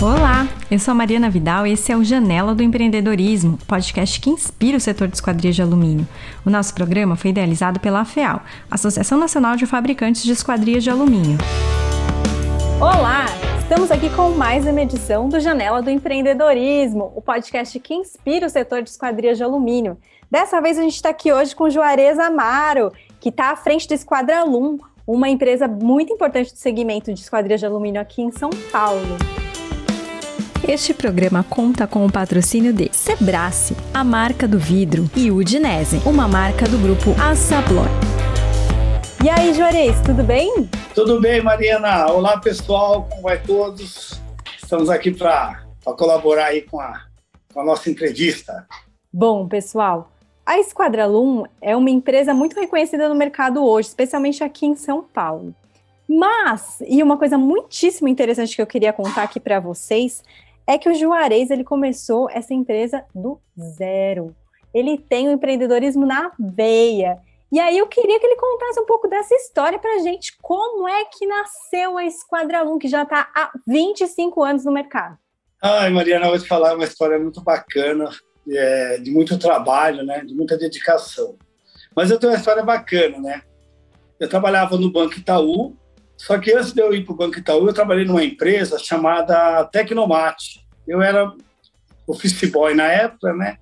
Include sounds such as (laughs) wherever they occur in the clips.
Olá, eu sou a Mariana Vidal e esse é o Janela do Empreendedorismo, podcast que inspira o setor de esquadrias de alumínio. O nosso programa foi idealizado pela AFEAL, Associação Nacional de Fabricantes de Esquadrias de Alumínio. Olá, estamos aqui com mais uma edição do Janela do Empreendedorismo, o podcast que inspira o setor de esquadrias de alumínio. Dessa vez a gente está aqui hoje com Juarez Amaro, que está à frente do Esquadralum, uma empresa muito importante do segmento de esquadrias de alumínio aqui em São Paulo. Este programa conta com o patrocínio de Sebrace, a marca do vidro, e Udinese, uma marca do grupo Assabloy. E aí, Juarez, tudo bem? Tudo bem, Mariana. Olá, pessoal, como vai todos? Estamos aqui para colaborar aí com a, com a nossa entrevista. Bom, pessoal, a Esquadralum é uma empresa muito reconhecida no mercado hoje, especialmente aqui em São Paulo. Mas, e uma coisa muitíssimo interessante que eu queria contar aqui para vocês é que o Juarez ele começou essa empresa do zero. Ele tem o empreendedorismo na veia. E aí eu queria que ele contasse um pouco dessa história para gente. Como é que nasceu a Esquadralum, que já está há 25 anos no mercado? Ai, Mariana, eu vou te falar uma história muito bacana, é, de muito trabalho, né, de muita dedicação. Mas eu tenho uma história bacana, né? Eu trabalhava no Banco Itaú, só que antes de eu ir para o Banco Itaú, eu trabalhei numa empresa chamada Tecnomate. Eu era office boy na época, né?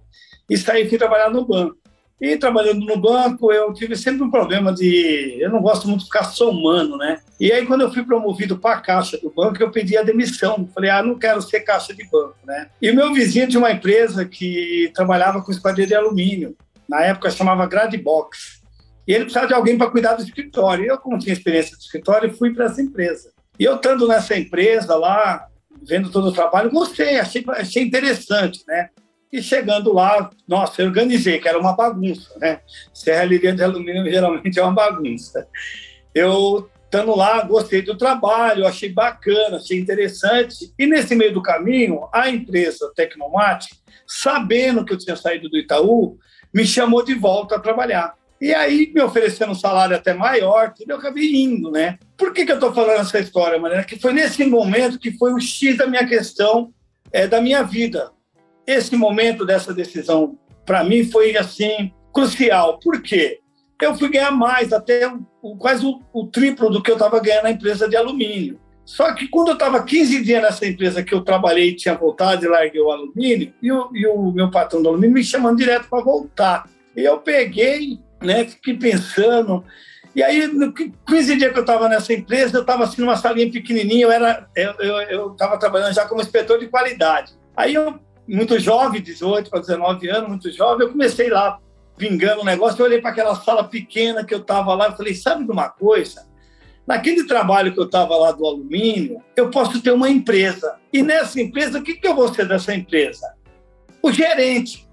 E saí fui trabalhar no banco. E trabalhando no banco, eu tive sempre um problema de. Eu não gosto muito de ficar somando, né? E aí, quando eu fui promovido para a caixa do banco, eu pedi a demissão. Falei, ah, não quero ser caixa de banco, né? E o meu vizinho tinha uma empresa que trabalhava com esquadrilha de alumínio. Na época chamava Gradbox. E ele precisava de alguém para cuidar do escritório. Eu, como tinha experiência do escritório, fui para essa empresa. E eu estando nessa empresa lá, vendo todo o trabalho, gostei, achei, achei interessante, né? E chegando lá, nossa, eu organizei, que era uma bagunça, né? Serralheria de alumínio geralmente é uma bagunça. Eu, estando lá, gostei do trabalho, achei bacana, achei interessante. E nesse meio do caminho, a empresa Tecnomate, sabendo que eu tinha saído do Itaú, me chamou de volta a trabalhar. E aí, me oferecendo um salário até maior, eu acabei indo, né? Por que, que eu estou falando essa história, Mariana? Que foi nesse momento que foi o X da minha questão, é, da minha vida. Esse momento dessa decisão, para mim, foi, assim, crucial. Por quê? Eu fui ganhar mais, até o, quase o, o triplo do que eu estava ganhando na empresa de alumínio. Só que quando eu estava 15 dias nessa empresa que eu trabalhei, tinha voltado e larguei o alumínio, e o, e o meu patrão do alumínio me chamando direto para voltar. E eu peguei né? Fiquei pensando. E aí, no 15 dias que eu estava nessa empresa, eu estava assim numa salinha pequenininha, eu era, eu estava trabalhando já como inspetor de qualidade. Aí eu, muito jovem, 18 para 19 anos, muito jovem, eu comecei lá vingando o negócio, eu olhei para aquela sala pequena que eu estava lá e falei, sabe de uma coisa? Naquele trabalho que eu estava lá do alumínio, eu posso ter uma empresa. E nessa empresa, o que, que eu vou ser dessa empresa? O gerente.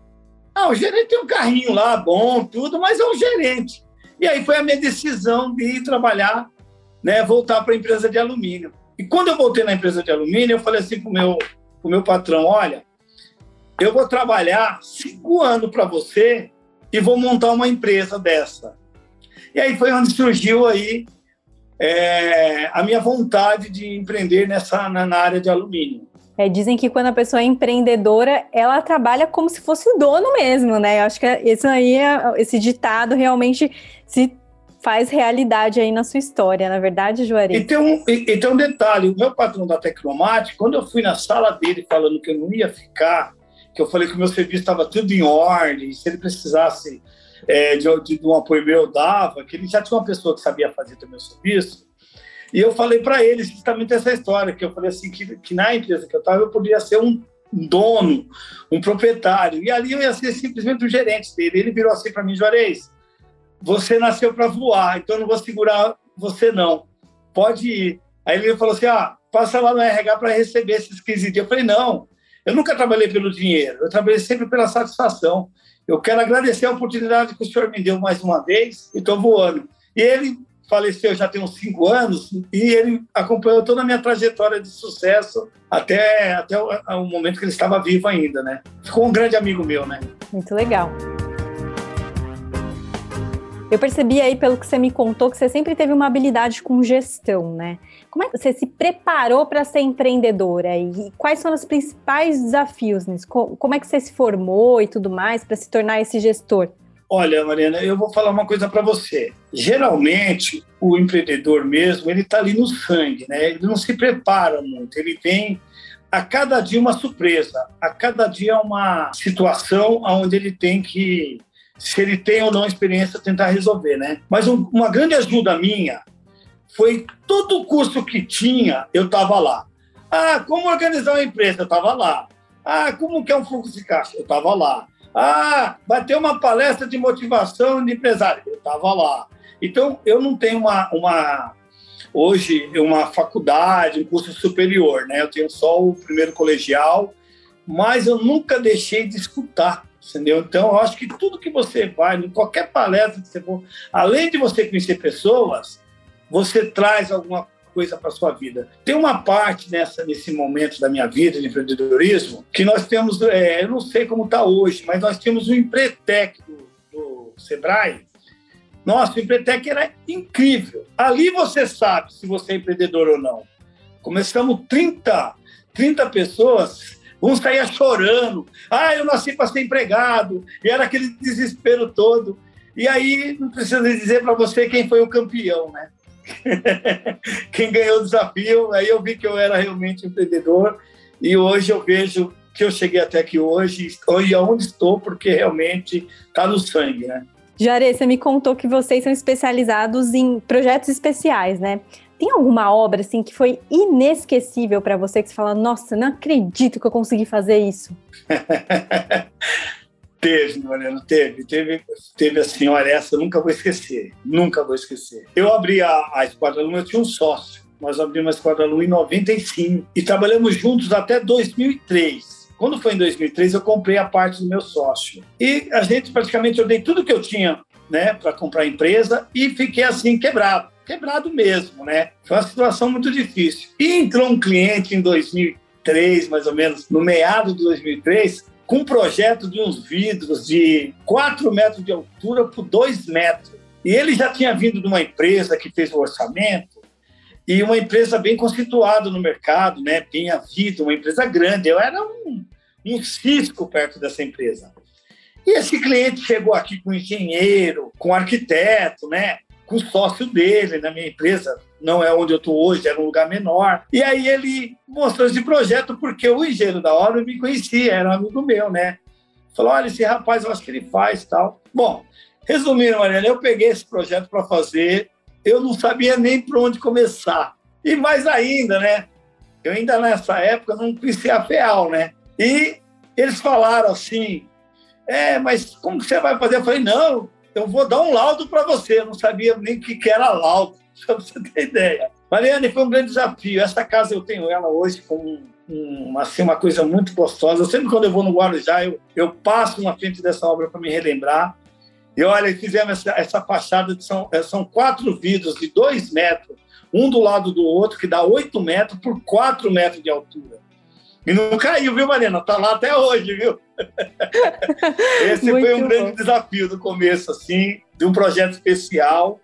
Ah, o gerente tem um carrinho lá, bom, tudo, mas é um gerente. E aí foi a minha decisão de ir trabalhar, né, voltar para a empresa de alumínio. E quando eu voltei na empresa de alumínio, eu falei assim para o meu, pro meu patrão: olha, eu vou trabalhar cinco anos para você e vou montar uma empresa dessa. E aí foi onde surgiu aí é, a minha vontade de empreender nessa na, na área de alumínio. É, dizem que quando a pessoa é empreendedora, ela trabalha como se fosse o dono mesmo, né? Eu acho que esse aí, é, esse ditado realmente se faz realidade aí na sua história, na verdade, Juarez? E tem um, e, e tem um detalhe, o meu patrão da Tecnomate, quando eu fui na sala dele falando que eu não ia ficar, que eu falei que o meu serviço estava tudo em ordem, se ele precisasse é, de, de, um apoio meu, eu dava, que ele já tinha uma pessoa que sabia fazer também o serviço, e eu falei para ele justamente essa história, que eu falei assim, que, que na empresa que eu estava eu poderia ser um dono, um proprietário. E ali eu ia ser simplesmente o gerente dele. Ele virou assim para mim, Juarez, você nasceu para voar, então eu não vou segurar você não. Pode ir. Aí ele falou assim, ah, passa lá no RH para receber esses 15 dias. Eu falei, não, eu nunca trabalhei pelo dinheiro, eu trabalhei sempre pela satisfação. Eu quero agradecer a oportunidade que o senhor me deu mais uma vez e estou voando. E ele faleceu já tem uns cinco anos e ele acompanhou toda a minha trajetória de sucesso até, até o, o, momento que ele estava vivo ainda, né? Ficou um grande amigo meu, né? Muito legal. Eu percebi aí, pelo que você me contou, que você sempre teve uma habilidade com gestão, né? Como é que você se preparou para ser empreendedora e quais são os principais desafios nisso? Como é que você se formou e tudo mais para se tornar esse gestor? Olha, Mariana, eu vou falar uma coisa para você. Geralmente, o empreendedor mesmo, ele está ali no sangue, né? Ele não se prepara muito, ele vem a cada dia uma surpresa, a cada dia uma situação onde ele tem que, se ele tem ou não experiência, tentar resolver, né? Mas um, uma grande ajuda minha foi todo o curso que tinha, eu estava lá. Ah, como organizar uma empresa? Eu estava lá. Ah, como que é um fluxo de caixa? Eu estava lá. Ah, vai ter uma palestra de motivação de empresário. Eu estava lá. Então, eu não tenho uma, uma, hoje, uma faculdade, um curso superior, né? Eu tenho só o primeiro colegial, mas eu nunca deixei de escutar, entendeu? Então, eu acho que tudo que você vai, em qualquer palestra que você for, além de você conhecer pessoas, você traz alguma coisa para sua vida. Tem uma parte nessa nesse momento da minha vida de empreendedorismo que nós temos, é, eu não sei como está hoje, mas nós temos o Empretec do, do Sebrae. Nossa, o Empretec era incrível. Ali você sabe se você é empreendedor ou não. Começamos 30, 30 pessoas Uns saíam chorando. Ah, eu nasci para ser empregado. E era aquele desespero todo. E aí, não precisa dizer para você quem foi o campeão, né? (laughs) quem ganhou o desafio. Aí eu vi que eu era realmente empreendedor e hoje eu vejo que eu cheguei até aqui hoje e aonde estou, porque realmente está no sangue, né? Jare, você me contou que vocês são especializados em projetos especiais, né? Tem alguma obra assim que foi inesquecível para você que você fala, nossa, não acredito que eu consegui fazer isso? (laughs) Teve, Mariana, teve. Teve, teve assim, olha, essa nunca vou esquecer. Nunca vou esquecer. Eu abri a, a Esquadra Luma, eu tinha um sócio. Nós abrimos a Esquadra Luma em 95 e trabalhamos juntos até 2003. Quando foi em 2003, eu comprei a parte do meu sócio. E a gente praticamente, eu dei tudo que eu tinha né, para comprar a empresa e fiquei assim, quebrado. Quebrado mesmo, né? Foi uma situação muito difícil. E entrou um cliente em 2003, mais ou menos, no meado de 2003, com um projeto de uns vidros de 4 metros de altura por 2 metros. E ele já tinha vindo de uma empresa que fez o orçamento, e uma empresa bem constituída no mercado, né? bem havido, uma empresa grande. Eu era um, um cisco perto dessa empresa. E esse cliente chegou aqui com engenheiro, com arquiteto, né? com sócio dele na minha empresa, não é onde eu estou hoje, era um lugar menor. E aí ele mostrou esse projeto porque o engenheiro da obra me conhecia, era um amigo meu, né? Falou, olha, esse rapaz, eu acho que ele faz tal. Bom, resumindo, Mariana, eu peguei esse projeto para fazer, eu não sabia nem por onde começar. E mais ainda, né? Eu ainda nessa época não conhecia a FEAL, né? E eles falaram assim, é, mas como que você vai fazer? Eu falei, não, eu vou dar um laudo para você. Eu não sabia nem o que, era laudo, (laughs) para você ter ideia. Mariane, foi um grande desafio. Essa casa eu tenho ela hoje com um, assim, uma coisa muito gostosa. Sempre quando eu vou no Guarujá, eu, eu passo na frente dessa obra para me relembrar. E olha, fizemos essa, essa fachada, de, são, é, são quatro vidros de dois metros, um do lado do outro, que dá oito metros por quatro metros de altura. E não caiu, viu, Mariana? Tá lá até hoje, viu? (laughs) Esse foi um bom. grande desafio no começo, assim, de um projeto especial,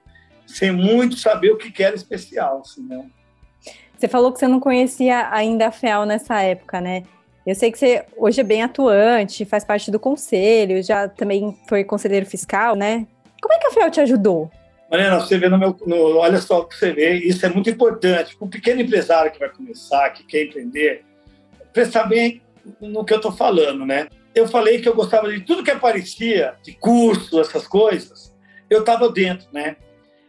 sem muito saber o que era especial, assim, né? Você falou que você não conhecia ainda a FEAL nessa época, né? Eu sei que você hoje é bem atuante, faz parte do conselho, já também foi conselheiro fiscal, né? Como é que a FEAL te ajudou? Mariana, você vê no meu. No, olha só o que você vê, isso é muito importante. Para um pequeno empresário que vai começar, que quer empreender, prestar bem no que eu estou falando, né? Eu falei que eu gostava de tudo que aparecia, de curso, essas coisas, eu estava dentro, né?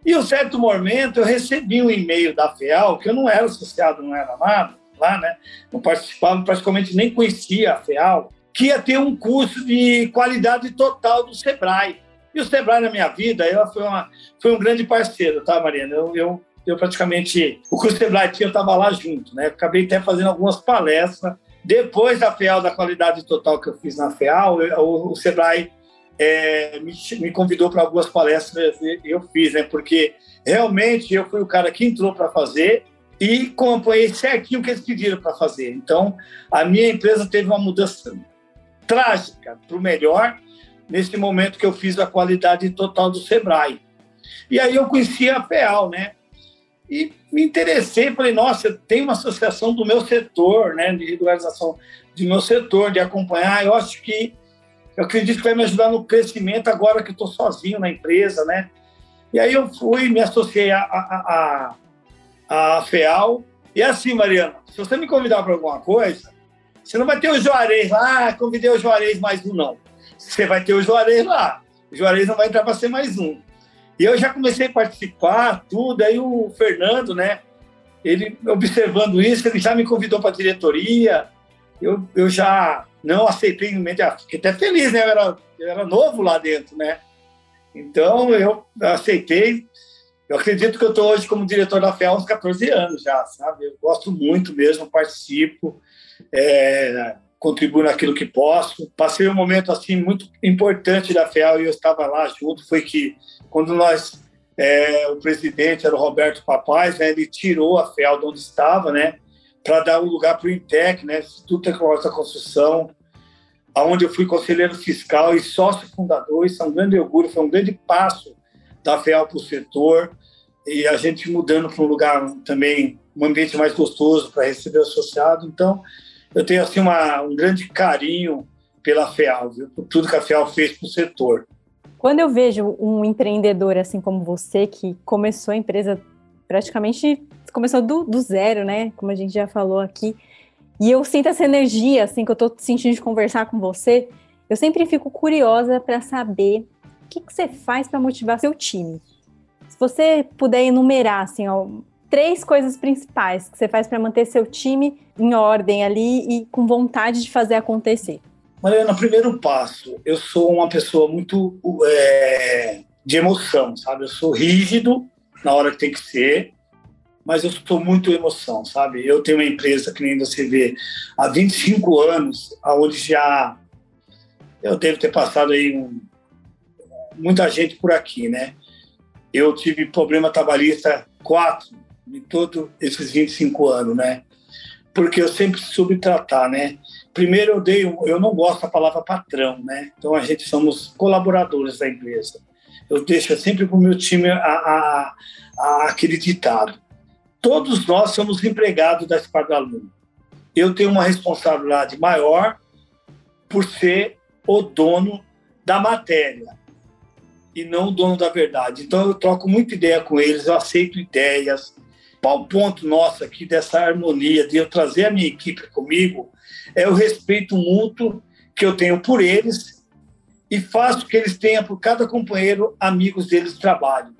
E um certo momento eu recebi um e-mail da FEAL, que eu não era associado, não era nada lá, né? Não participava, praticamente nem conhecia a FEAL, que ia ter um curso de qualidade total do Sebrae. E o Sebrae na minha vida, ela foi, uma, foi um grande parceiro, tá, Mariana? Eu, eu, eu praticamente, o curso Sebrae tinha, eu estava lá junto, né? Acabei até fazendo algumas palestras depois da FEAL, da qualidade total que eu fiz na FEAL, o, o Sebrae é, me, me, convidou para algumas palestras eu fiz, né? Porque realmente eu fui o cara que entrou para fazer e acompanhei certinho o que eles pediram para fazer. Então, a minha empresa teve uma mudança trágica para o melhor nesse momento que eu fiz a qualidade total do Sebrae. E aí eu conheci a FEAL, né? E me interessei, falei, nossa, tem uma associação do meu setor, né, de regularização do meu setor, de acompanhar, eu acho que, eu acredito que vai me ajudar no crescimento agora que estou sozinho na empresa, né? E aí eu fui, me associei à a, a, a, FEAL, e é assim, Mariana, se você me convidar para alguma coisa, você não vai ter o Juarez lá, ah, convidei o Juarez mais um, não. Você vai ter o Juarez lá. O Juarez não vai entrar para ser mais um. E eu já comecei a participar, tudo. Aí o Fernando, né? Ele observando isso, ele já me convidou para a diretoria. Eu, eu já não aceitei, fiquei até feliz, né? Eu era, eu era novo lá dentro, né? Então eu aceitei. Eu acredito que eu estou hoje como diretor da FEA há uns 14 anos já, sabe? Eu gosto muito mesmo, participo, é, contribuo naquilo que posso. Passei um momento assim muito importante da FEA e eu estava lá junto. Foi que quando nós, é, o presidente era o Roberto Papais, né, ele tirou a FEAL de onde estava, né, para dar um lugar para o INTEC, né, Instituto Tecnológico da Construção, aonde eu fui conselheiro fiscal e sócio fundador. Isso é um grande orgulho, foi um grande passo da FEAL para o setor e a gente mudando para um lugar também, um ambiente mais gostoso para receber o associado. Então, eu tenho assim uma, um grande carinho pela FEAL, viu? por tudo que a FEAL fez para o setor. Quando eu vejo um empreendedor assim como você, que começou a empresa praticamente começou do, do zero, né? Como a gente já falou aqui, e eu sinto essa energia assim que eu tô sentindo de conversar com você, eu sempre fico curiosa para saber o que, que você faz para motivar seu time. Se você puder enumerar assim, ó, três coisas principais que você faz para manter seu time em ordem ali e com vontade de fazer acontecer. Mariana, primeiro passo, eu sou uma pessoa muito é, de emoção, sabe? Eu sou rígido na hora que tem que ser, mas eu sou muito emoção, sabe? Eu tenho uma empresa que nem você vê há 25 anos, aonde já eu devo ter passado aí um, muita gente por aqui, né? Eu tive problema trabalhista quatro em todos esses 25 anos, né? Porque eu sempre soube tratar, né? Primeiro, eu dei, eu não gosto da palavra patrão, né? Então a gente somos colaboradores da empresa. Eu deixo sempre para o meu time a, a, a, aquele ditado. Todos nós somos empregados da Esquadra Aluno. Eu tenho uma responsabilidade maior por ser o dono da matéria e não o dono da verdade. Então eu troco muita ideia com eles, eu aceito ideias. Qual o ponto nosso aqui dessa harmonia de eu trazer a minha equipe comigo é o respeito mútuo que eu tenho por eles e faço que eles tenham por cada companheiro amigos deles de trabalho.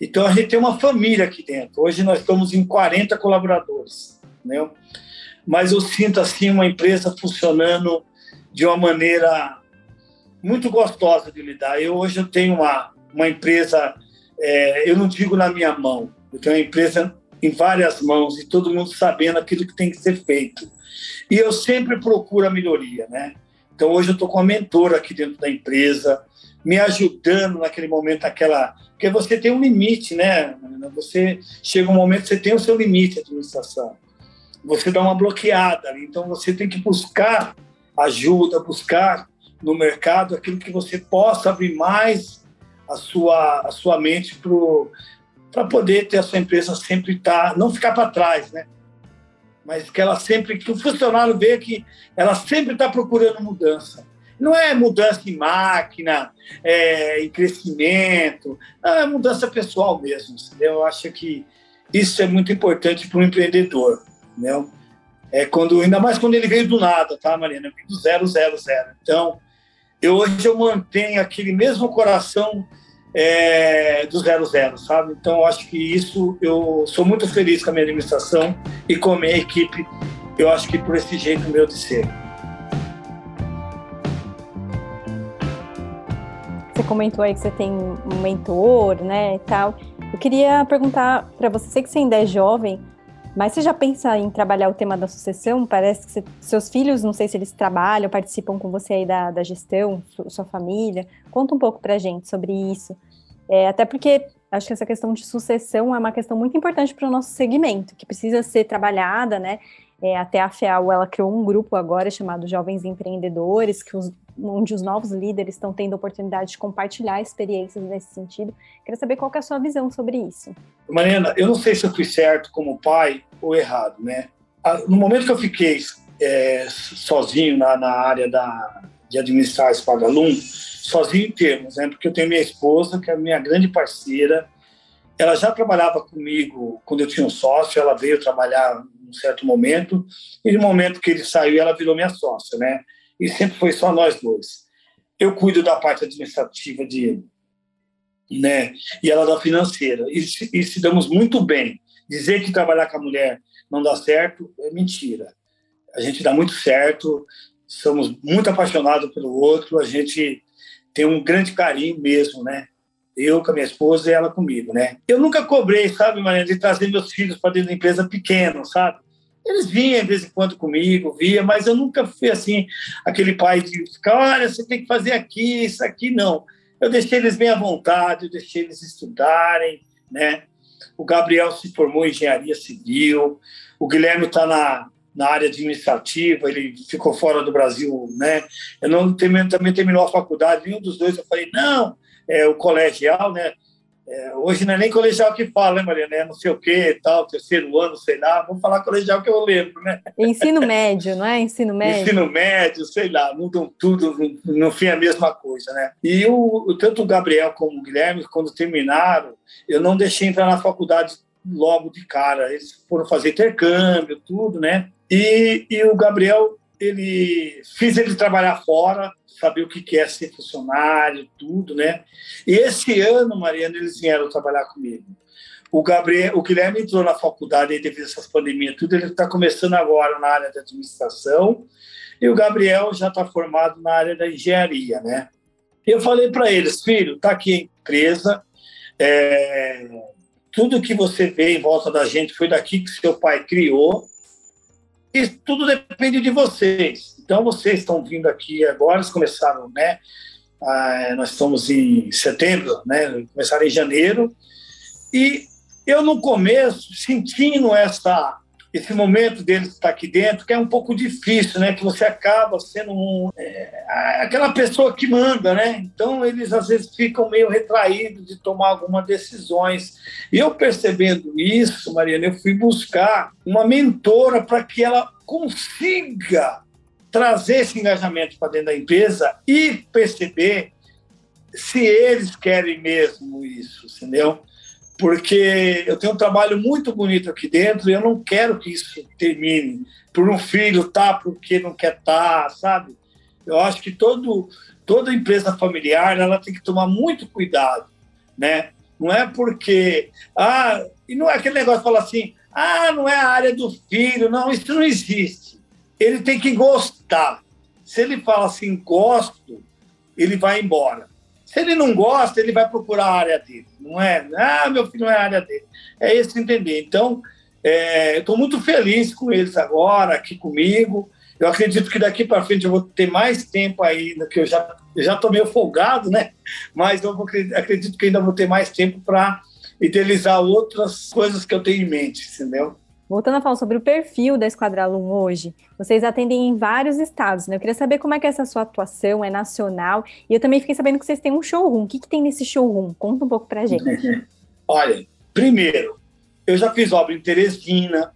Então a gente tem uma família aqui dentro. Hoje nós estamos em 40 colaboradores, né? Mas eu sinto assim uma empresa funcionando de uma maneira muito gostosa de lidar. Eu hoje eu tenho uma uma empresa, é, eu não digo na minha mão, eu tenho uma empresa em várias mãos e todo mundo sabendo aquilo que tem que ser feito. E eu sempre procuro a melhoria, né? Então hoje eu estou com uma mentora aqui dentro da empresa, me ajudando naquele momento, aquela. Porque você tem um limite, né? Você chega um momento você tem o seu limite de administração. Você dá uma bloqueada ali. Então você tem que buscar ajuda, buscar no mercado aquilo que você possa abrir mais a sua, a sua mente para poder ter a sua empresa sempre estar, tá, não ficar para trás, né? Mas que ela sempre, que o funcionário vê que ela sempre está procurando mudança. Não é mudança em máquina, é, em crescimento, é mudança pessoal mesmo. Entendeu? Eu acho que isso é muito importante para o empreendedor. Entendeu? É quando, ainda mais quando ele veio do nada, tá, Marina? Do zero, zero, zero. Então, eu, hoje eu mantenho aquele mesmo coração é, do zero zero, sabe? Então, acho que isso eu sou muito feliz com a minha administração e com a minha equipe. Eu acho que por esse jeito meu de ser. Você comentou aí que você tem um mentor, né, e tal. Eu queria perguntar para você, sei que você ainda é jovem, mas você já pensa em trabalhar o tema da sucessão? Parece que você, seus filhos, não sei se eles trabalham, participam com você aí da, da gestão, sua família. Conta um pouco para gente sobre isso. É, até porque acho que essa questão de sucessão é uma questão muito importante para o nosso segmento, que precisa ser trabalhada, né? É, até a FEAL, ela criou um grupo agora chamado Jovens Empreendedores, que os onde os novos líderes estão tendo a oportunidade de compartilhar experiências nesse sentido. Queria saber qual é a sua visão sobre isso. Mariana, eu não sei se eu fui certo como pai ou errado, né? No momento que eu fiquei é, sozinho na, na área da, de administrar a Espagalum, sozinho em termos, né? Porque eu tenho minha esposa, que é minha grande parceira, ela já trabalhava comigo quando eu tinha um sócio, ela veio trabalhar num certo momento, e no momento que ele saiu, ela virou minha sócia, né? E sempre foi só nós dois. Eu cuido da parte administrativa de né? E ela da financeira. E e se damos muito bem. Dizer que trabalhar com a mulher não dá certo é mentira. A gente dá muito certo, somos muito apaixonados pelo outro, a gente tem um grande carinho mesmo, né? Eu com a minha esposa e ela comigo, né? Eu nunca cobrei, sabe, Maria, de trazer meus filhos para dentro da empresa pequeno, sabe? Eles vinham de vez em quando comigo, via, mas eu nunca fui assim, aquele pai de ficar, olha, você tem que fazer aqui, isso aqui, não. Eu deixei eles bem à vontade, eu deixei eles estudarem, né? O Gabriel se formou em engenharia civil, o Guilherme está na, na área administrativa, ele ficou fora do Brasil, né? Eu não também terminou a faculdade, nenhum dos dois. Eu falei, não, é, o colegial, né? É, hoje não é nem colegial que fala, né, Mariana? É não sei o quê, tal, terceiro ano, sei lá. Vamos falar colegial que eu lembro, né? Ensino médio, não é? Ensino (laughs) médio. Ensino médio, sei lá, mudam tudo, no fim é a mesma coisa, né? E o, tanto o Gabriel como o Guilherme, quando terminaram, eu não deixei entrar na faculdade logo de cara. Eles foram fazer intercâmbio, tudo, né? E, e o Gabriel, ele fiz ele trabalhar fora, saber o que é ser funcionário, tudo, né? E esse ano, Mariana, eles vieram trabalhar comigo. O Gabriel, o Guilherme entrou na faculdade aí devido a essas pandemias, tudo. Ele está começando agora na área da administração e o Gabriel já está formado na área da engenharia, né? Eu falei para eles, filho, tá aqui a empresa, é, tudo que você vê em volta da gente foi daqui que seu pai criou e tudo depende de vocês. Então, vocês estão vindo aqui agora, eles começaram, né? Ah, nós estamos em setembro, né? Começaram em janeiro. E eu, no começo, sentindo essa, esse momento deles estar aqui dentro, que é um pouco difícil, né? Que você acaba sendo um, é, aquela pessoa que manda, né? Então, eles às vezes ficam meio retraídos de tomar algumas decisões. E eu percebendo isso, Mariana, eu fui buscar uma mentora para que ela consiga trazer esse engajamento para dentro da empresa e perceber se eles querem mesmo isso, entendeu? Porque eu tenho um trabalho muito bonito aqui dentro e eu não quero que isso termine por um filho tá porque não quer tá, sabe? Eu acho que todo, toda empresa familiar ela tem que tomar muito cuidado, né? Não é porque ah e não é aquele negócio de falar assim ah não é a área do filho, não isso não existe ele tem que gostar. Se ele fala assim, gosto, ele vai embora. Se ele não gosta, ele vai procurar a área dele. Não é, ah, meu filho não é a área dele. É isso entender. Então, é, eu estou muito feliz com eles agora, aqui comigo. Eu acredito que daqui para frente eu vou ter mais tempo ainda, que eu já já estou meio folgado, né? Mas eu vou, acredito que ainda vou ter mais tempo para idealizar outras coisas que eu tenho em mente, entendeu? Voltando a falar sobre o perfil da Esquadralum hoje, vocês atendem em vários estados, né? Eu queria saber como é que é essa sua atuação, é nacional, e eu também fiquei sabendo que vocês têm um showroom. O que, que tem nesse showroom? Conta um pouco pra gente. (laughs) Olha, primeiro, eu já fiz obra em Teresina,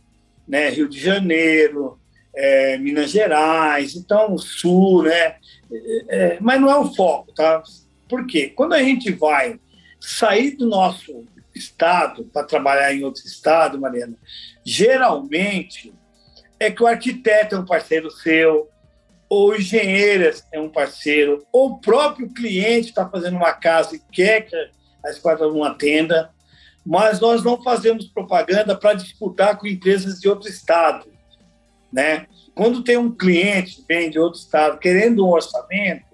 né, Rio de Janeiro, é, Minas Gerais, então Sul, né? É, é, mas não é o foco, tá? Por quê? Quando a gente vai sair do nosso estado para trabalhar em outro estado, Mariana, geralmente é que o arquiteto é um parceiro seu, ou o engenheiro é um parceiro, ou o próprio cliente está fazendo uma casa e quer que a Esquadra não atenda, mas nós não fazemos propaganda para disputar com empresas de outro estado, né? Quando tem um cliente vem de outro estado querendo um orçamento,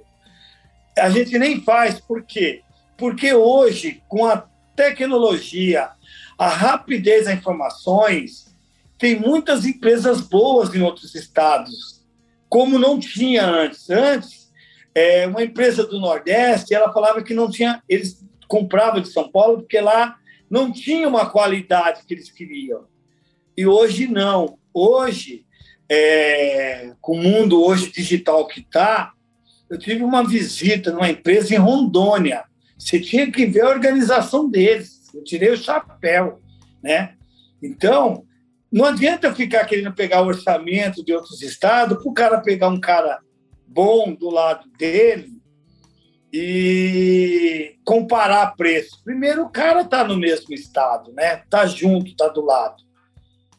a gente nem faz, por quê? Porque hoje, com a tecnologia, a rapidez das informações, tem muitas empresas boas em outros estados, como não tinha antes. Antes, é, uma empresa do Nordeste, ela falava que não tinha, eles compravam de São Paulo porque lá não tinha uma qualidade que eles queriam. E hoje não. Hoje, é, com o mundo hoje digital que está, eu tive uma visita numa empresa em Rondônia. Você tinha que ver a organização deles. Eu tirei o chapéu, né? Então, não adianta ficar querendo pegar o orçamento de outros estados para o cara pegar um cara bom do lado dele e comparar preço. Primeiro, o cara está no mesmo estado, né? Está junto, está do lado.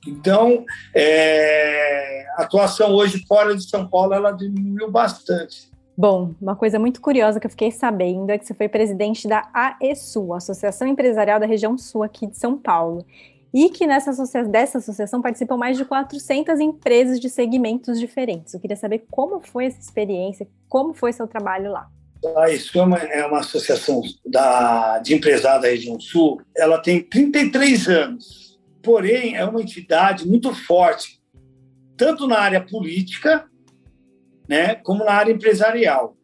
Então, é, a atuação hoje fora de São Paulo ela diminuiu bastante. Bom, uma coisa muito curiosa que eu fiquei sabendo é que você foi presidente da AESU, Associação Empresarial da Região Sul aqui de São Paulo, e que nessa associação, dessa associação participam mais de 400 empresas de segmentos diferentes. Eu queria saber como foi essa experiência, como foi seu trabalho lá. A AESU é uma, é uma associação da, de empresários da região sul, ela tem 33 anos porém é uma entidade muito forte, tanto na área política, né, como na área empresarial.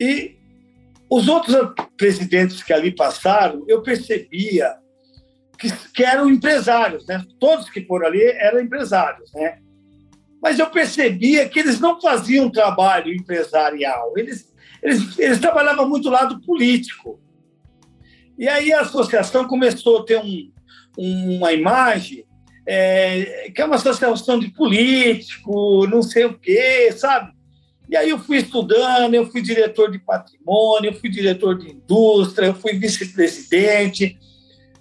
E os outros presidentes que ali passaram, eu percebia que, que eram empresários, né? Todos que foram ali eram empresários, né? Mas eu percebia que eles não faziam trabalho empresarial, eles, eles, eles trabalhavam muito lado político. E aí a associação começou a ter um, uma imagem é, que é uma associação de político, não sei o quê, sabe? E aí eu fui estudando, eu fui diretor de patrimônio, eu fui diretor de indústria, eu fui vice-presidente,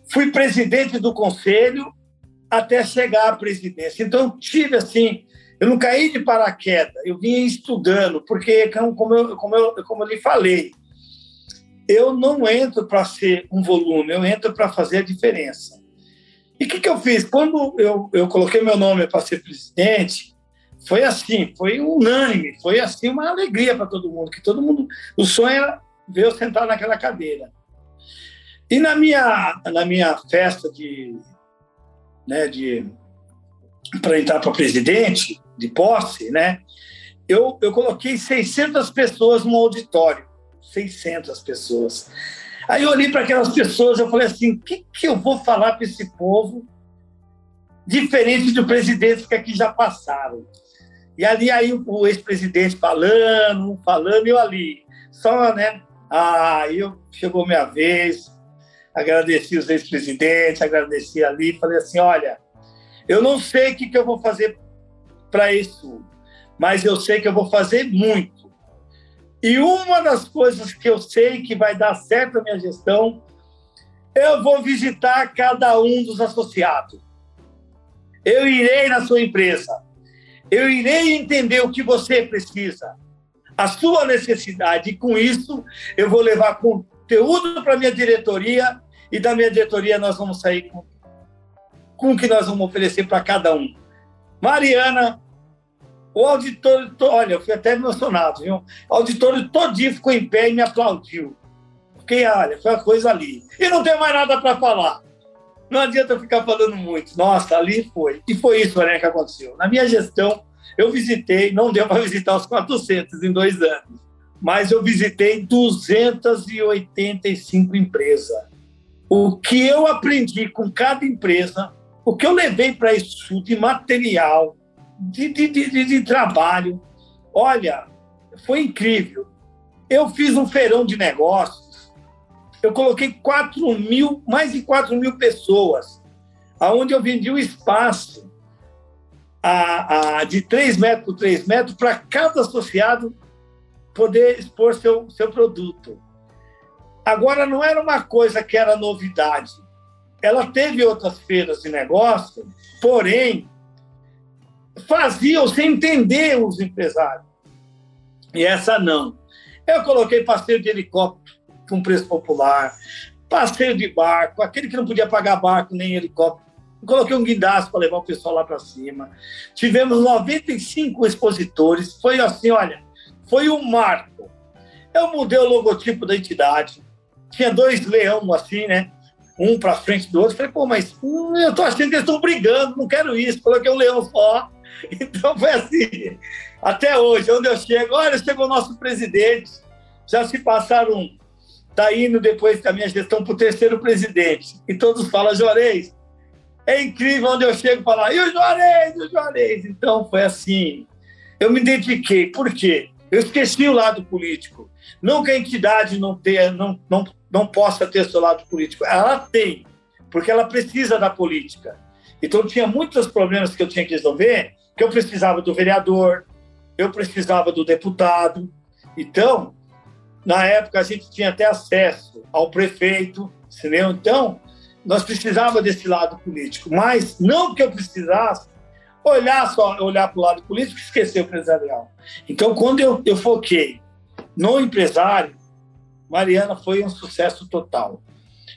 fui presidente do conselho até chegar à presidência. Então tive assim, eu não caí de paraquedas, eu vim estudando, porque como eu, como eu, como eu lhe falei, eu não entro para ser um volume, eu entro para fazer a diferença. E o que, que eu fiz? Quando eu, eu coloquei meu nome para ser presidente, foi assim, foi unânime, foi assim uma alegria para todo mundo, que todo mundo, o sonho era ver eu sentar naquela cadeira. E na minha, na minha festa de, né, de para entrar para presidente, de posse, né, eu, eu coloquei 600 pessoas no auditório, 600 pessoas. Aí eu olhei para aquelas pessoas, eu falei assim: o que, que eu vou falar para esse povo diferente do presidente que aqui já passaram? E ali aí o ex-presidente falando, falando, e eu ali, só, né? Aí eu, chegou minha vez, agradeci os ex-presidentes, agradeci ali, falei assim: olha, eu não sei o que, que eu vou fazer para isso, mas eu sei que eu vou fazer muito. E uma das coisas que eu sei que vai dar certo na minha gestão, eu vou visitar cada um dos associados. Eu irei na sua empresa. Eu irei entender o que você precisa, a sua necessidade. E com isso, eu vou levar conteúdo para a minha diretoria e da minha diretoria nós vamos sair com, com o que nós vamos oferecer para cada um. Mariana, o auditório, olha, eu fui até emocionado, viu? O auditório todinho ficou em pé e me aplaudiu. Fiquei, olha, foi uma coisa ali. E não tem mais nada para falar. Não adianta eu ficar falando muito. Nossa, ali foi. E foi isso né, que aconteceu. Na minha gestão, eu visitei, não deu para visitar os 400 em dois anos, mas eu visitei 285 empresas. O que eu aprendi com cada empresa, o que eu levei para isso de material, de, de, de, de trabalho. Olha, foi incrível. Eu fiz um feirão de negócios, eu coloquei 4 mil, mais de 4 mil pessoas, aonde eu vendi um espaço a, a, de 3 metros por 3 metros para cada associado poder expor seu, seu produto. Agora, não era uma coisa que era novidade. Ela teve outras feiras de negócio, porém, faziam sem entender os empresários. E essa não. Eu coloquei passeio de helicóptero com preço popular, passeio de barco, aquele que não podia pagar barco nem helicóptero. Eu coloquei um guindaste para levar o pessoal lá para cima. Tivemos 95 expositores. Foi assim, olha, foi um marco. Eu mudei o logotipo da entidade. Tinha dois leão assim, né? Um para frente do outro. Falei, pô, mas hum, eu tô achando que eles estão brigando, não quero isso. Coloquei um leão só (laughs) Então foi assim, até hoje, onde eu chego, olha, chegou o nosso presidente, já se passaram, está indo depois da minha gestão para o terceiro presidente, e todos falam, Juarez, é incrível onde eu chego falar, e o Juarez, e o Juarez, então foi assim, eu me identifiquei, por quê? Eu esqueci o lado político. Não que a entidade não, tenha, não, não, não possa ter seu lado político. Ela tem, porque ela precisa da política. Então, tinha muitos problemas que eu tinha que resolver, que eu precisava do vereador, eu precisava do deputado. Então, na época, a gente tinha até acesso ao prefeito, entendeu? Então, nós precisávamos desse lado político, mas não que eu precisasse olhar só, olhar para o lado político e esquecer o empresarial. Então, quando eu, eu foquei no empresário, Mariana foi um sucesso total.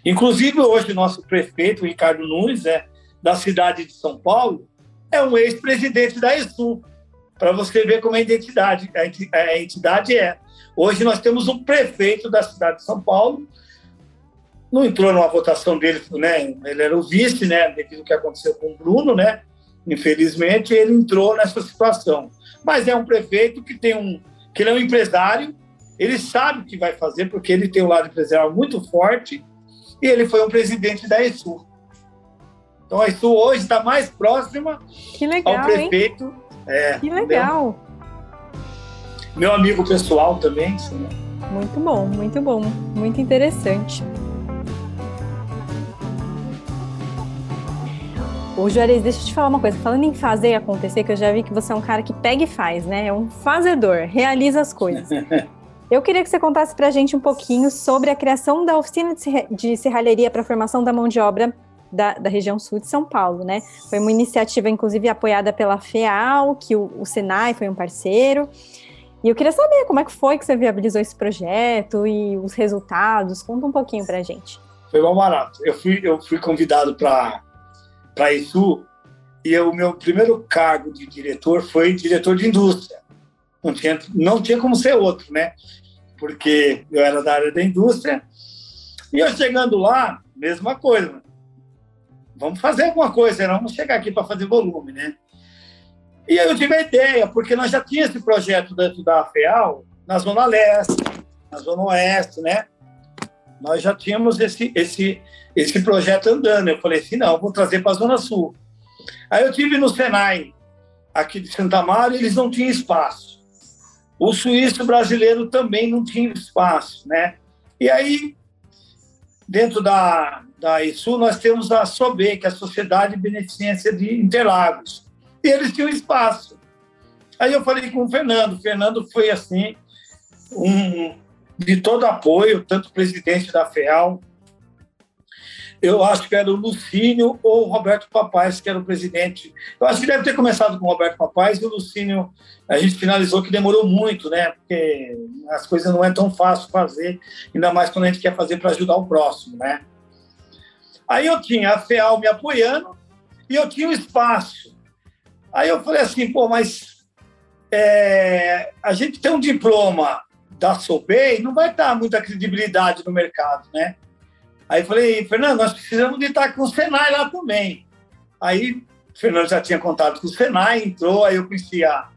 Inclusive, hoje, nosso prefeito, Ricardo Nunes, é, da cidade de São Paulo, é um ex-presidente da ESU, para você ver como a identidade, a entidade é. Hoje nós temos um prefeito da cidade de São Paulo, não entrou numa votação dele, né? Ele era o vice, né? Devido ao que aconteceu com o Bruno, né? Infelizmente ele entrou nessa situação. Mas é um prefeito que tem um, que ele é um empresário, ele sabe o que vai fazer porque ele tem um lado empresarial muito forte e ele foi um presidente da ESU. Então a ESU hoje está mais próxima legal, ao prefeito. É, que legal. Meu, meu amigo pessoal também. Sim. Muito bom, muito bom, muito interessante. Ô Juarez, deixa eu te falar uma coisa. Falando em fazer e acontecer, que eu já vi que você é um cara que pega e faz, né? É um fazedor, realiza as coisas. (laughs) Eu queria que você contasse para a gente um pouquinho sobre a criação da oficina de serralheria para a formação da mão de obra da, da, região sul de São Paulo, né? Foi uma iniciativa, inclusive, apoiada pela FEAL, que o, o Senai foi um parceiro. E eu queria saber como é que foi que você viabilizou esse projeto e os resultados. Conta um pouquinho para a gente. Foi bom barato. Eu fui, eu fui convidado para para isso e o meu primeiro cargo de diretor foi diretor de indústria. Não tinha, não tinha como ser outro, né? Porque eu era da área da indústria. E eu chegando lá, mesma coisa vamos fazer alguma coisa, não vamos chegar aqui para fazer volume, né? E aí eu tive a ideia, porque nós já tínhamos esse projeto dentro da FEAL, na Zona Leste, na Zona Oeste, né? Nós já tínhamos esse, esse, esse projeto andando. Eu falei assim, não, vou trazer para a Zona Sul. Aí eu tive no Senai, aqui de Santa Maria, eles não tinham espaço. O suíço brasileiro também não tinha espaço, né? E aí, dentro da, da ISU, nós temos a SOBE, que é a Sociedade de Beneficência de Interlagos. E eles tinham espaço. Aí eu falei com o Fernando. O Fernando foi, assim, um, de todo apoio, tanto presidente da FEAL, eu acho que era o Lucínio ou o Roberto Papais, que era o presidente. Eu acho que deve ter começado com o Roberto Papais e o Lucínio, a gente finalizou que demorou muito, né? Porque as coisas não é tão fácil fazer, ainda mais quando a gente quer fazer para ajudar o próximo, né? Aí eu tinha a FEAL me apoiando e eu tinha o um espaço. Aí eu falei assim, pô, mas é, a gente tem um diploma da SOBEI, não vai dar muita credibilidade no mercado, né? Aí falei, Fernando, nós precisamos de estar com o Senai lá também. Aí o Fernando já tinha contato com o Senai, entrou, aí eu conheci a,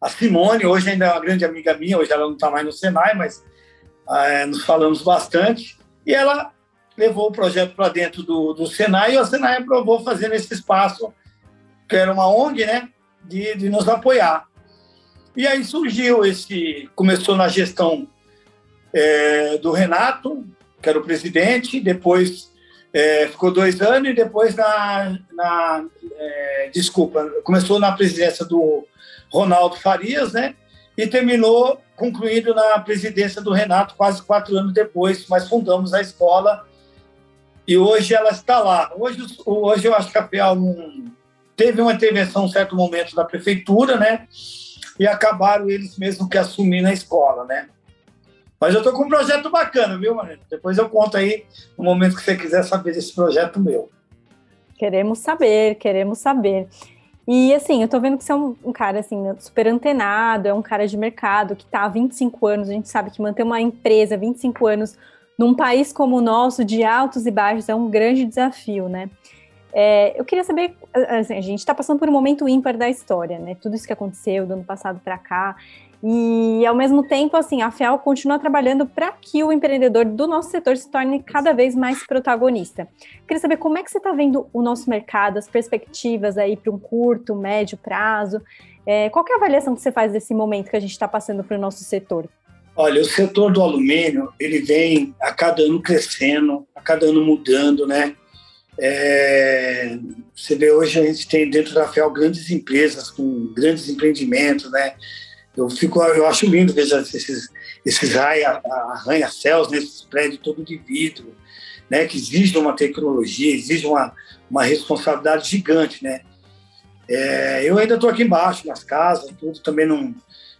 a Simone, hoje ainda é uma grande amiga minha, hoje ela não está mais no Senai, mas é, nos falamos bastante. E ela levou o projeto para dentro do, do Senai e o Senai aprovou fazer nesse espaço, que era uma ONG, né, de, de nos apoiar. E aí surgiu esse, começou na gestão é, do Renato, que era o presidente, depois é, ficou dois anos e depois na, na é, desculpa, começou na presidência do Ronaldo Farias, né, e terminou concluindo na presidência do Renato quase quatro anos depois, mas fundamos a escola e hoje ela está lá. Hoje, hoje eu acho que a FEAL teve uma intervenção em certo momento da prefeitura, né? E acabaram eles mesmo que assumir na escola, né? Mas eu estou com um projeto bacana, viu, Marina? Depois eu conto aí no momento que você quiser saber desse projeto meu. Queremos saber, queremos saber. E assim, eu tô vendo que você é um, um, cara assim, super antenado, é um cara de mercado que tá há 25 anos, a gente sabe que manter uma empresa 25 anos num país como o nosso, de altos e baixos, é um grande desafio, né? É, eu queria saber, assim, a gente está passando por um momento ímpar da história, né? Tudo isso que aconteceu do ano passado para cá. E, ao mesmo tempo, assim, a FEAL continua trabalhando para que o empreendedor do nosso setor se torne cada vez mais protagonista. Queria saber como é que você está vendo o nosso mercado, as perspectivas aí para um curto, médio prazo. É, qual é a avaliação que você faz desse momento que a gente está passando para o nosso setor? Olha, o setor do alumínio, ele vem a cada ano crescendo, a cada ano mudando, né? É, você vê hoje a gente tem dentro da FEAL grandes empresas com grandes empreendimentos, né? Eu fico, eu acho lindo ver esses, esses arranha-céus nesses prédios todo de vidro, né? Que exige uma tecnologia, exige uma, uma responsabilidade gigante, né? É, eu ainda estou aqui embaixo nas casas, tudo também não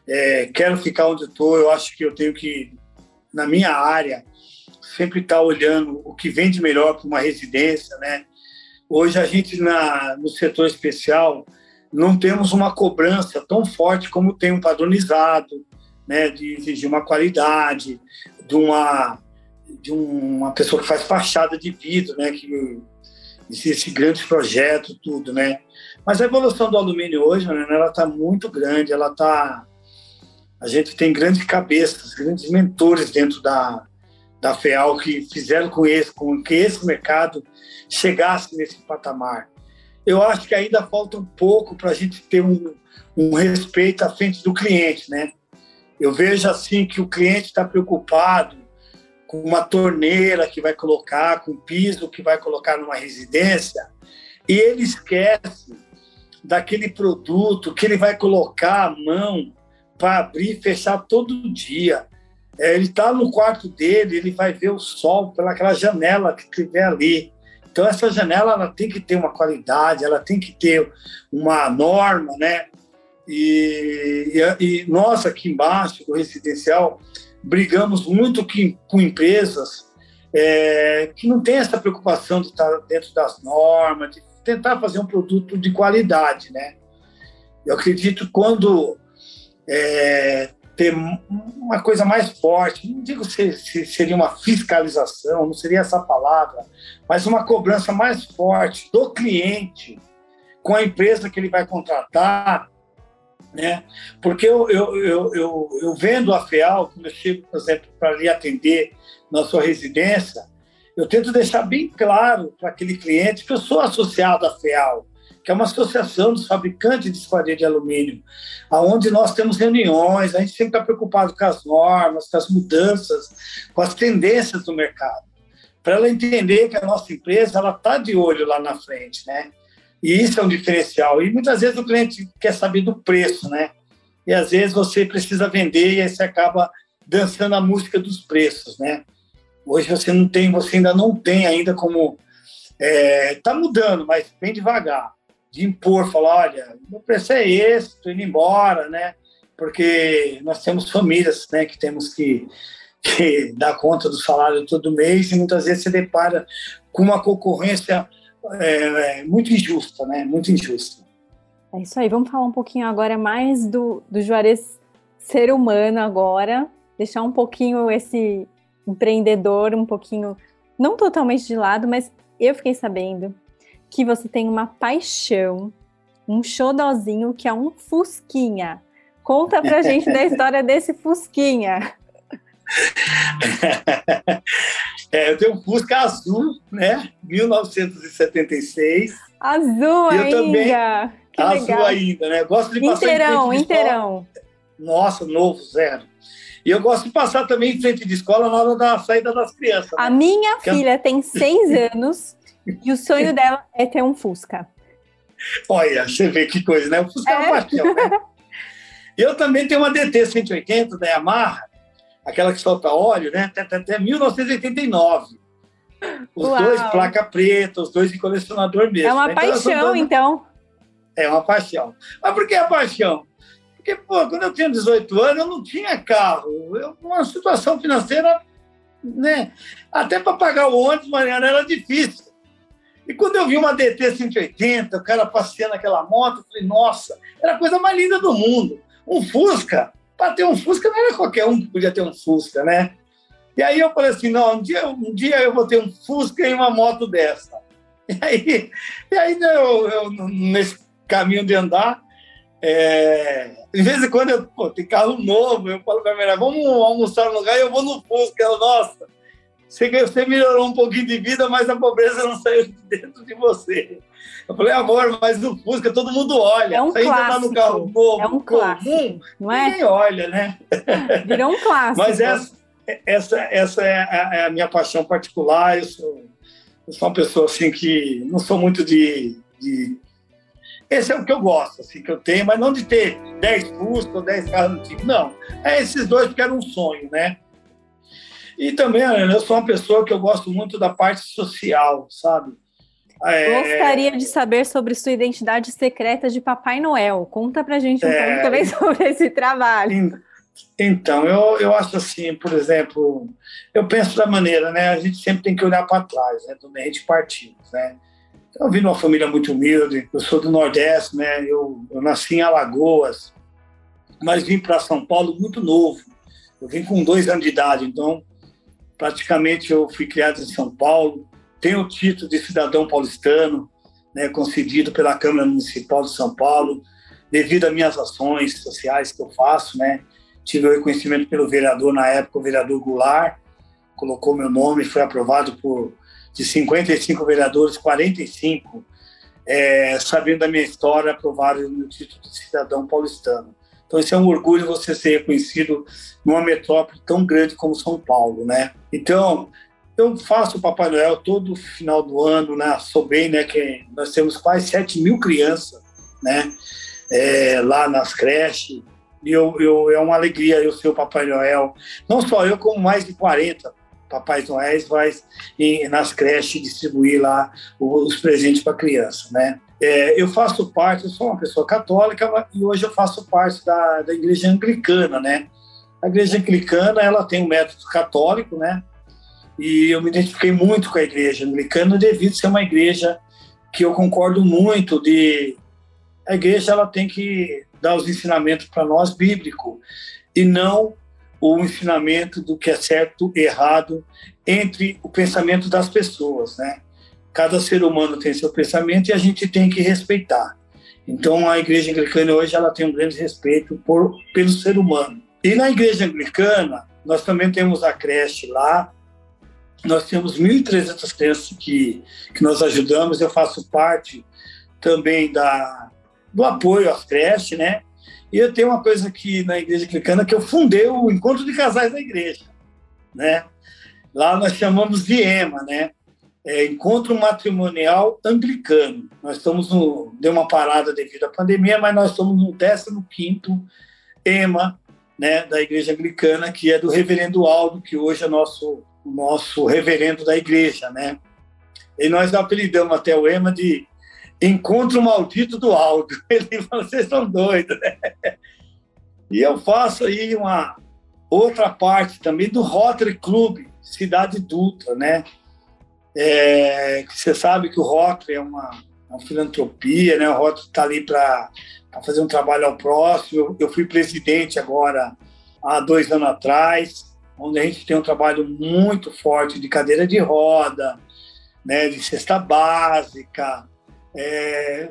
é, quero ficar onde estou. Eu acho que eu tenho que na minha área sempre estar tá olhando o que vem de melhor para uma residência, né? Hoje a gente na no setor especial não temos uma cobrança tão forte como tem um padronizado, né, de exigir uma qualidade, de uma de uma pessoa que faz fachada de vidro, né, que existe grandes projetos, tudo, né. Mas a evolução do alumínio hoje, né, ela está muito grande, ela está a gente tem grandes cabeças, grandes mentores dentro da da FEAL que fizeram com esse, com que esse mercado chegasse nesse patamar eu acho que ainda falta um pouco para a gente ter um, um respeito à frente do cliente, né? Eu vejo assim que o cliente está preocupado com uma torneira que vai colocar, com um piso que vai colocar numa residência, e ele esquece daquele produto que ele vai colocar a mão para abrir e fechar todo dia. É, ele está no quarto dele, ele vai ver o sol pelaquela janela que tiver ali. Então, essa janela ela tem que ter uma qualidade, ela tem que ter uma norma, né? E, e, e nós aqui embaixo, do residencial, brigamos muito que, com empresas é, que não têm essa preocupação de estar dentro das normas, de tentar fazer um produto de qualidade, né? Eu acredito quando é, ter uma coisa mais forte. Não digo se, se, seria uma fiscalização, não seria essa palavra, mas uma cobrança mais forte do cliente com a empresa que ele vai contratar, né? Porque eu, eu, eu, eu, eu vendo a FEAL, quando eu chego, por exemplo, para lhe atender na sua residência, eu tento deixar bem claro para aquele cliente que eu sou associado à FEAL, que é uma associação dos fabricantes de esquadria de alumínio, aonde nós temos reuniões, a gente sempre está preocupado com as normas, com as mudanças, com as tendências do mercado, para ela entender que a nossa empresa ela está de olho lá na frente, né? E isso é um diferencial. E muitas vezes o cliente quer saber do preço, né? E às vezes você precisa vender e aí você acaba dançando a música dos preços, né? Hoje você não tem, você ainda não tem ainda como está é, tá mudando, mas bem devagar de impor, falar, olha, meu preço é esse, estou indo embora, né? Porque nós temos famílias, né, que temos que, que dar conta do salário todo mês e muitas vezes se depara com uma concorrência é, muito injusta, né? Muito injusta. É isso aí. Vamos falar um pouquinho agora mais do, do Juarez ser humano agora, deixar um pouquinho esse empreendedor um pouquinho, não totalmente de lado, mas eu fiquei sabendo que você tem uma paixão, um xodozinho que é um Fusquinha. Conta pra (laughs) gente da história desse Fusquinha. (laughs) É, eu tenho um Fusca azul, né? 1976. Azul ainda. Também, que azul legal. ainda, né? Gosto de passar inteirão, em inteirão. Nossa, novo, zero. E eu gosto de passar também em frente de escola na hora da saída das crianças. A né? minha filha é... tem seis (laughs) anos e o sonho dela é ter um Fusca. Olha, você vê que coisa, né? O Fusca é, é uma paixão, né? Eu também tenho uma DT 180 da Yamaha, aquela que solta óleo, né? Até, até 1989. Os Uau. dois, placa preta, os dois de colecionador mesmo. É uma né? então, paixão, dando... então. É uma paixão. Mas por que a paixão? Porque, pô, quando eu tinha 18 anos, eu não tinha carro. Eu, uma situação financeira, né? Até para pagar o ônibus, Mariana, era difícil. E quando eu vi uma DT 180, o cara passeando aquela moto, eu falei, nossa, era a coisa mais linda do mundo. Um Fusca, para ter um Fusca não era qualquer um que podia ter um Fusca, né? E aí eu falei assim, não, um dia, um dia eu vou ter um Fusca e uma moto dessa. E aí, e aí eu, eu, nesse caminho de andar, É, de vez em quando eu pô, tem carro novo, eu falo para a mulher, vamos almoçar no lugar e eu vou no Fusca. Ela, nossa, você, você melhorou um pouquinho de vida, mas a pobreza não saiu de dentro de você. Eu falei, amor, mas no Fusca todo mundo olha. É um você clássico. ainda tá no carro novo, é um clássico, comum, não é? ninguém olha, né? (laughs) Virou um clássico. Mas essa, essa, essa é, a, é a minha paixão particular. Eu sou, eu sou uma pessoa assim que não sou muito de, de esse é o que eu gosto, assim, que eu tenho, mas não de ter 10 Fusca ou 10 carros antigos, não. É esses dois porque era um sonho, né? E também, eu sou uma pessoa que eu gosto muito da parte social, sabe? É... Gostaria de saber sobre sua identidade secreta de Papai Noel. Conta pra gente um é... pouco também (laughs) sobre esse trabalho. Então, eu, eu acho assim, por exemplo, eu penso da maneira, né? A gente sempre tem que olhar para trás, né? Do a gente partimos, né? Eu vim de uma família muito humilde, eu sou do Nordeste, né? Eu, eu nasci em Alagoas, mas vim para São Paulo muito novo. Eu vim com dois anos de idade, então praticamente eu fui criado em São Paulo. Tenho o título de cidadão paulistano, né, concedido pela Câmara Municipal de São Paulo, devido às minhas ações sociais que eu faço, né? Tive o reconhecimento pelo vereador na época, o vereador Goulart, colocou meu nome, foi aprovado por de 55 vereadores, 45, é, sabendo da minha história, aprovaram o meu título de cidadão paulistano. Então, isso é um orgulho você ser reconhecido numa metrópole tão grande como São Paulo, né? Então, eu faço o Papai Noel todo final do ano, né? Sou bem, né? Que nós temos quase 7 mil crianças, né? É, lá nas creches. E eu, eu, é uma alegria eu ser o Papai Noel. Não só eu, como mais de 40 Papai Noel vai nas creches distribuir lá os presentes para criança, né? É, eu faço parte, eu sou uma pessoa católica e hoje eu faço parte da, da igreja anglicana, né? A igreja anglicana, ela tem um método católico, né? E eu me identifiquei muito com a igreja anglicana devido a ser uma igreja que eu concordo muito de a igreja ela tem que dar os ensinamentos para nós bíblico e não o ensinamento do que é certo e errado entre o pensamento das pessoas, né? Cada ser humano tem seu pensamento e a gente tem que respeitar. Então a igreja anglicana hoje ela tem um grande respeito por pelo ser humano. E na igreja anglicana nós também temos a creche lá. Nós temos 1.300 crianças que que nós ajudamos. Eu faço parte também da do apoio às creches, né? E eu tenho uma coisa aqui na Igreja Anglicana que eu fundei o Encontro de Casais da Igreja, né? Lá nós chamamos de EMA, né? É Encontro Matrimonial Anglicano. Nós estamos no... Deu uma parada devido à pandemia, mas nós estamos no 15º EMA, né, da Igreja Anglicana, que é do reverendo Aldo, que hoje é nosso nosso reverendo da igreja, né? E nós apelidamos até o EMA de encontro maldito do Aldo. (laughs) Ele falou, vocês estão doidos, né? (laughs) E eu faço aí uma outra parte também do Rotary Club Cidade Dutra, né? É, você sabe que o Rotary é uma, uma filantropia, né? O Rotary está ali para fazer um trabalho ao próximo. Eu, eu fui presidente agora há dois anos atrás, onde a gente tem um trabalho muito forte de cadeira de roda, né? De cesta básica, é,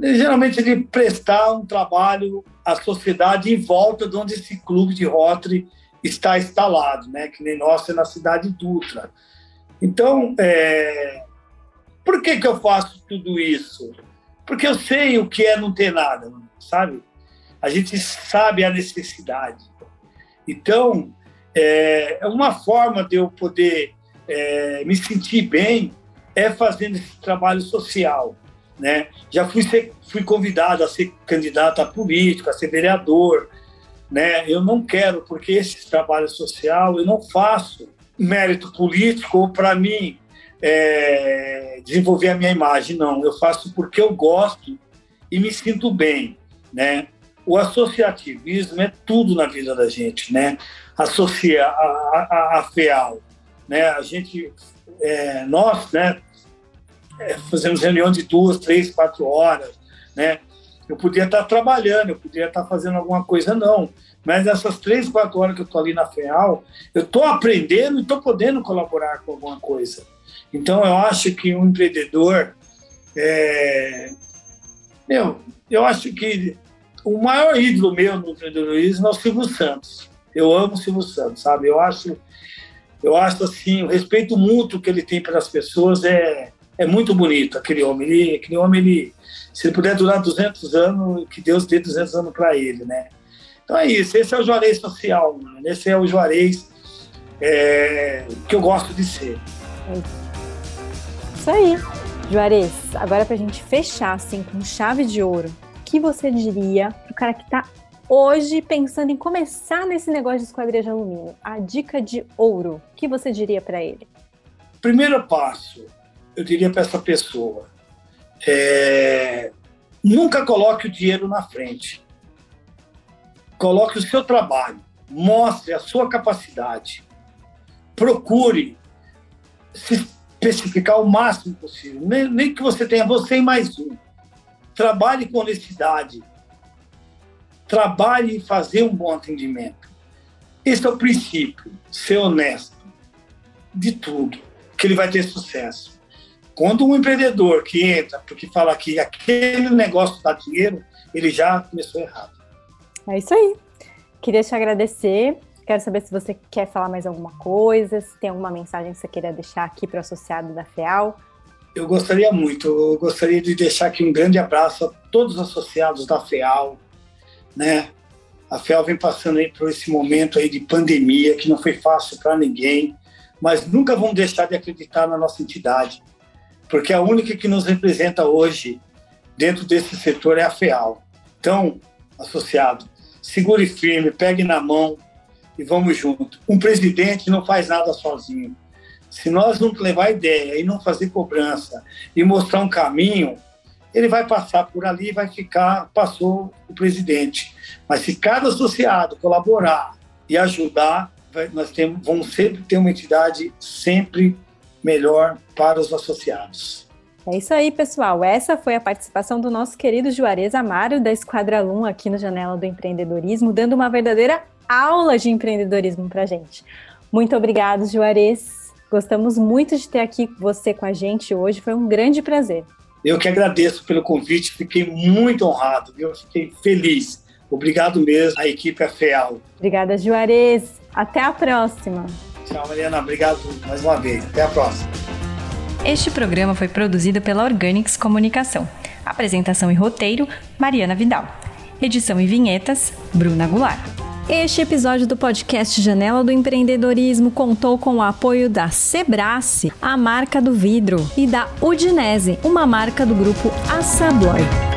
geralmente de prestar um trabalho à sociedade em volta de onde esse clube de Rotary está instalado, né? que nem nosso é na cidade Dutra. Então, é, por que, que eu faço tudo isso? Porque eu sei o que é não ter nada, sabe? A gente sabe a necessidade. Então, é, uma forma de eu poder é, me sentir bem é fazendo esse trabalho social. Né? Já fui, ser, fui convidado a ser candidato a político, a ser vereador. Né? Eu não quero, porque esse trabalho social eu não faço mérito político ou para mim é, desenvolver a minha imagem, não. Eu faço porque eu gosto e me sinto bem. Né? O associativismo é tudo na vida da gente, né? Associa a, a, a FEAL, né? A gente, é, nós, né? é, fazemos reunião de duas, três, quatro horas, né? Eu podia estar trabalhando, eu podia estar fazendo alguma coisa, não. Mas essas três, quatro horas que eu estou ali na FEAL, eu estou aprendendo e estou podendo colaborar com alguma coisa. Então, eu acho que um empreendedor... É... Meu, eu acho que o maior ídolo meu no empreendedorismo é o Silvio Santos. Eu amo o Silvio Santos, sabe? Eu acho, eu acho assim, o respeito mútuo que ele tem pelas pessoas é, é muito bonito. Aquele homem, ele, aquele homem, ele, se ele puder durar 200 anos, que Deus dê 200 anos para ele, né? Então é isso. Esse é o Juarez social, mano. Esse é o Juarez é, que eu gosto de ser. Isso aí. Juarez, agora para a gente fechar assim com chave de ouro, o que você diria para o cara que está hoje pensando em começar nesse negócio de esquadria de alumínio? A dica de ouro, o que você diria para ele? Primeiro passo, eu diria para essa pessoa, é, nunca coloque o dinheiro na frente. Coloque o seu trabalho, mostre a sua capacidade, procure se especificar o máximo possível. Nem, nem que você tenha você e mais um. Trabalhe com honestidade. Trabalhe em fazer um bom atendimento. Esse é o princípio, ser honesto de tudo, que ele vai ter sucesso. Quando um empreendedor que entra porque fala que aquele negócio dá dinheiro, ele já começou errado. É isso aí. Queria te agradecer Quero saber se você quer falar mais alguma coisa, se tem alguma mensagem que você queira deixar aqui para o associado da FEAL. Eu gostaria muito, eu gostaria de deixar aqui um grande abraço a todos os associados da FEAL, né? A FEAL vem passando aí por esse momento aí de pandemia que não foi fácil para ninguém, mas nunca vamos deixar de acreditar na nossa entidade, porque a única que nos representa hoje dentro desse setor é a FEAL. Então, associado, segure firme, pegue na mão, e vamos junto. Um presidente não faz nada sozinho. Se nós não levar ideia e não fazer cobrança e mostrar um caminho, ele vai passar por ali e vai ficar, passou o presidente. Mas se cada associado colaborar e ajudar, nós temos, vamos sempre ter uma entidade sempre melhor para os associados. É isso aí, pessoal. Essa foi a participação do nosso querido Juarez Amaro, da Esquadra Lum, aqui no Janela do Empreendedorismo, dando uma verdadeira aula de empreendedorismo para gente. Muito obrigado, Juarez. Gostamos muito de ter aqui você com a gente hoje. Foi um grande prazer. Eu que agradeço pelo convite, fiquei muito honrado, viu? Fiquei feliz. Obrigado mesmo à equipe AFEAL. Obrigada, Juarez. Até a próxima. Tchau, Mariana. Obrigado mais uma vez. Até a próxima. Este programa foi produzido pela Organics Comunicação. Apresentação e roteiro, Mariana Vidal. Edição e vinhetas, Bruna Goulart. Este episódio do podcast Janela do Empreendedorismo contou com o apoio da Sebrace, a marca do vidro, e da Udinese, uma marca do grupo Assabloy.